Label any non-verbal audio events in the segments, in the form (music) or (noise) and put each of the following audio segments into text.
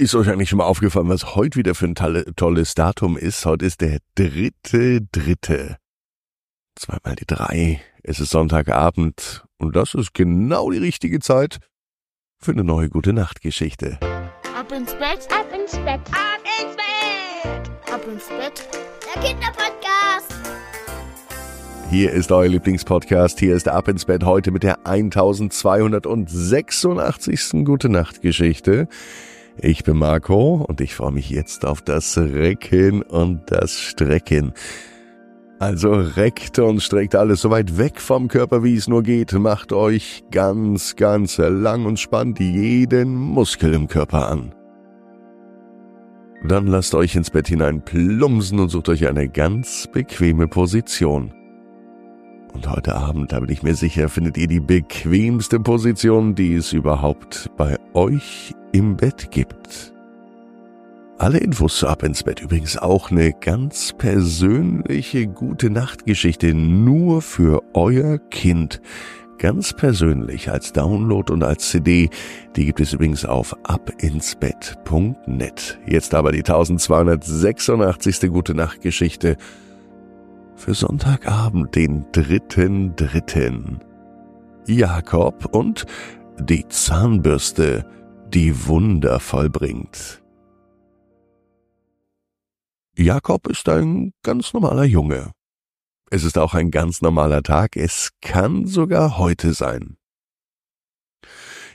Ist euch eigentlich schon mal aufgefallen, was heute wieder für ein tolles Datum ist? Heute ist der dritte, dritte. Zweimal die drei. Es ist Sonntagabend und das ist genau die richtige Zeit für eine neue gute Nachtgeschichte. Ab ins Bett, ab ins Bett, ab ins Bett, ab ins Bett. Der Kinderpodcast. Hier ist euer Lieblingspodcast. Hier ist Ab ins Bett heute mit der 1286. Gute Nachtgeschichte. Ich bin Marco und ich freue mich jetzt auf das Recken und das Strecken. Also reckt und streckt alles so weit weg vom Körper, wie es nur geht. Macht euch ganz, ganz lang und spannt jeden Muskel im Körper an. Dann lasst euch ins Bett hinein plumpsen und sucht euch eine ganz bequeme Position. Und heute Abend, da bin ich mir sicher, findet ihr die bequemste Position, die es überhaupt bei euch im Bett gibt. Alle Infos zu Ab ins Bett übrigens auch eine ganz persönliche gute Nachtgeschichte nur für euer Kind. Ganz persönlich als Download und als CD. Die gibt es übrigens auf abinsbett.net. Jetzt aber die 1286. gute Nachtgeschichte für Sonntagabend, den dritten dritten. Jakob und die Zahnbürste die Wunder vollbringt. Jakob ist ein ganz normaler Junge. Es ist auch ein ganz normaler Tag, es kann sogar heute sein.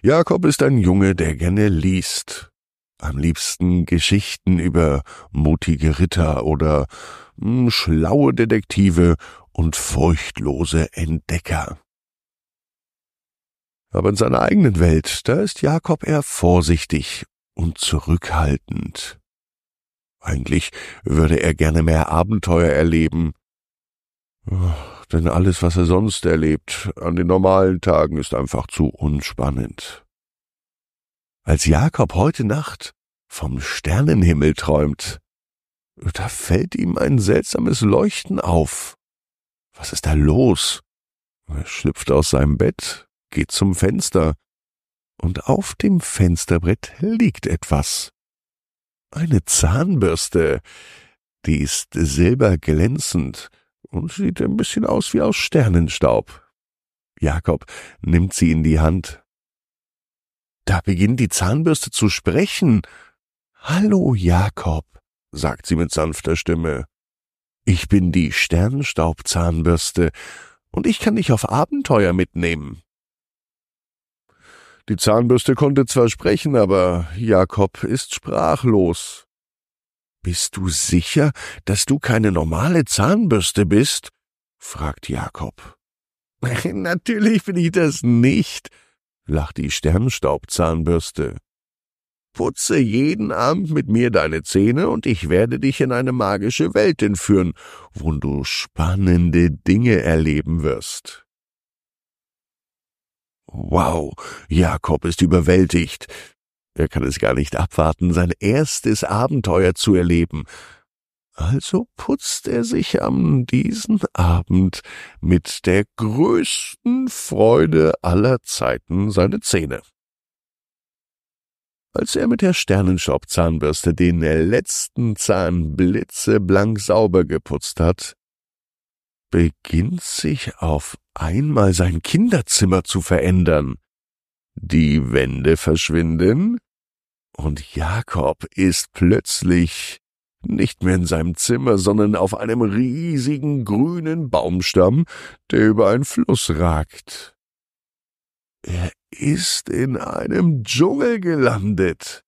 Jakob ist ein Junge, der gerne liest. Am liebsten Geschichten über mutige Ritter oder schlaue Detektive und furchtlose Entdecker. Aber in seiner eigenen Welt, da ist Jakob eher vorsichtig und zurückhaltend. Eigentlich würde er gerne mehr Abenteuer erleben. Denn alles, was er sonst erlebt, an den normalen Tagen, ist einfach zu unspannend. Als Jakob heute Nacht vom Sternenhimmel träumt, da fällt ihm ein seltsames Leuchten auf. Was ist da los? Er schlüpft aus seinem Bett, geht zum Fenster, und auf dem Fensterbrett liegt etwas. Eine Zahnbürste, die ist silberglänzend und sieht ein bisschen aus wie aus Sternenstaub. Jakob nimmt sie in die Hand. Da beginnt die Zahnbürste zu sprechen. Hallo, Jakob, sagt sie mit sanfter Stimme. Ich bin die Sternenstaubzahnbürste und ich kann dich auf Abenteuer mitnehmen. Die Zahnbürste konnte zwar sprechen, aber Jakob ist sprachlos. Bist du sicher, dass du keine normale Zahnbürste bist? fragt Jakob. (laughs) Natürlich bin ich das nicht, lacht die Sternstaubzahnbürste. Putze jeden Abend mit mir deine Zähne und ich werde dich in eine magische Welt entführen, wo du spannende Dinge erleben wirst. Wow, Jakob ist überwältigt. Er kann es gar nicht abwarten, sein erstes Abenteuer zu erleben. Also putzt er sich am diesen Abend mit der größten Freude aller Zeiten seine Zähne. Als er mit der Sternenstaubzahnbürste den letzten Zahn blitzeblank sauber geputzt hat, beginnt sich auf einmal sein Kinderzimmer zu verändern. Die Wände verschwinden, und Jakob ist plötzlich nicht mehr in seinem Zimmer, sondern auf einem riesigen grünen Baumstamm, der über einen Fluss ragt. Er ist in einem Dschungel gelandet.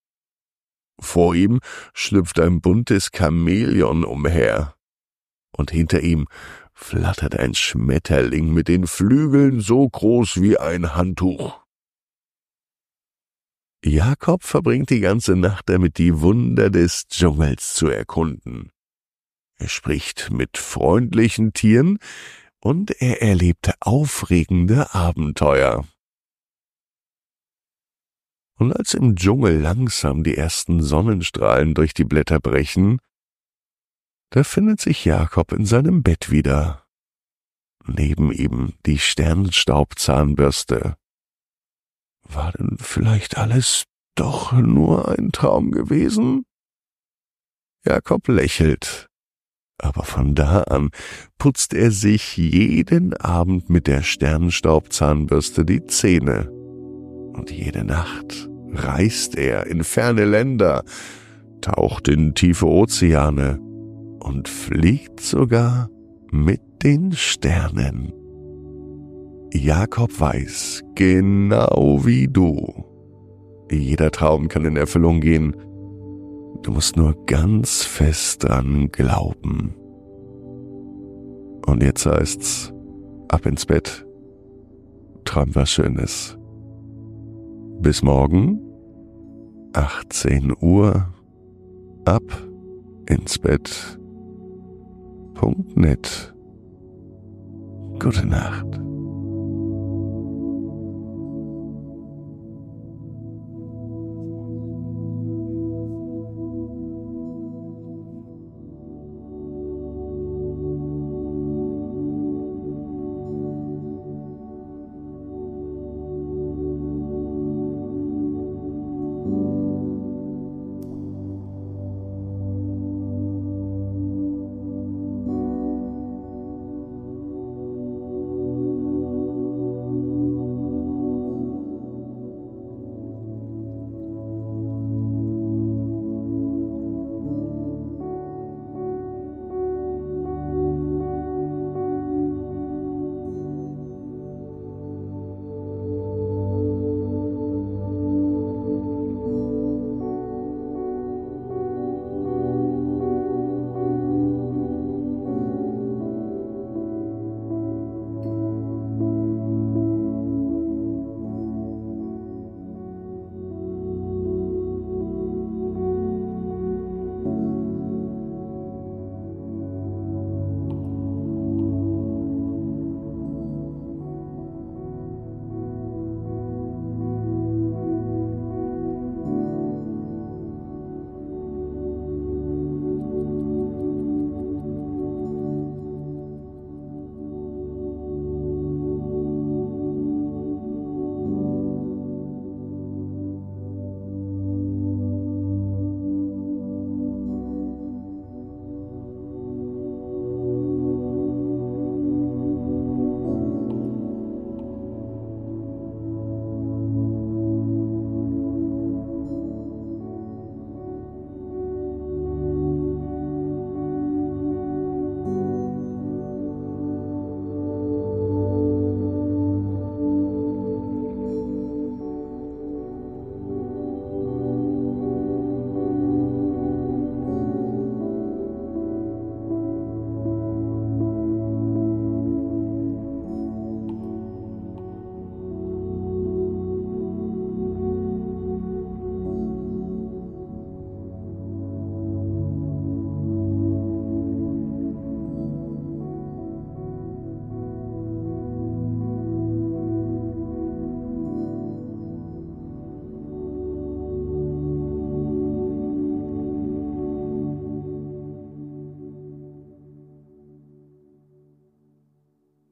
Vor ihm schlüpft ein buntes Chamäleon umher, und hinter ihm flattert ein Schmetterling mit den Flügeln so groß wie ein Handtuch. Jakob verbringt die ganze Nacht damit, die Wunder des Dschungels zu erkunden. Er spricht mit freundlichen Tieren und er erlebt aufregende Abenteuer. Und als im Dschungel langsam die ersten Sonnenstrahlen durch die Blätter brechen, da findet sich Jakob in seinem Bett wieder. Neben ihm die Sternstaubzahnbürste. War denn vielleicht alles doch nur ein Traum gewesen? Jakob lächelt, aber von da an putzt er sich jeden Abend mit der Sternenstaubzahnbürste die Zähne. Und jede Nacht reist er in ferne Länder, taucht in tiefe Ozeane und fliegt sogar mit den Sternen. Jakob weiß, genau wie du. Jeder Traum kann in Erfüllung gehen. Du musst nur ganz fest dran glauben. Und jetzt heißt's, ab ins Bett. Träum was Schönes. Bis morgen, 18 Uhr, ab ins Bett. Punkt net. Gute Nacht.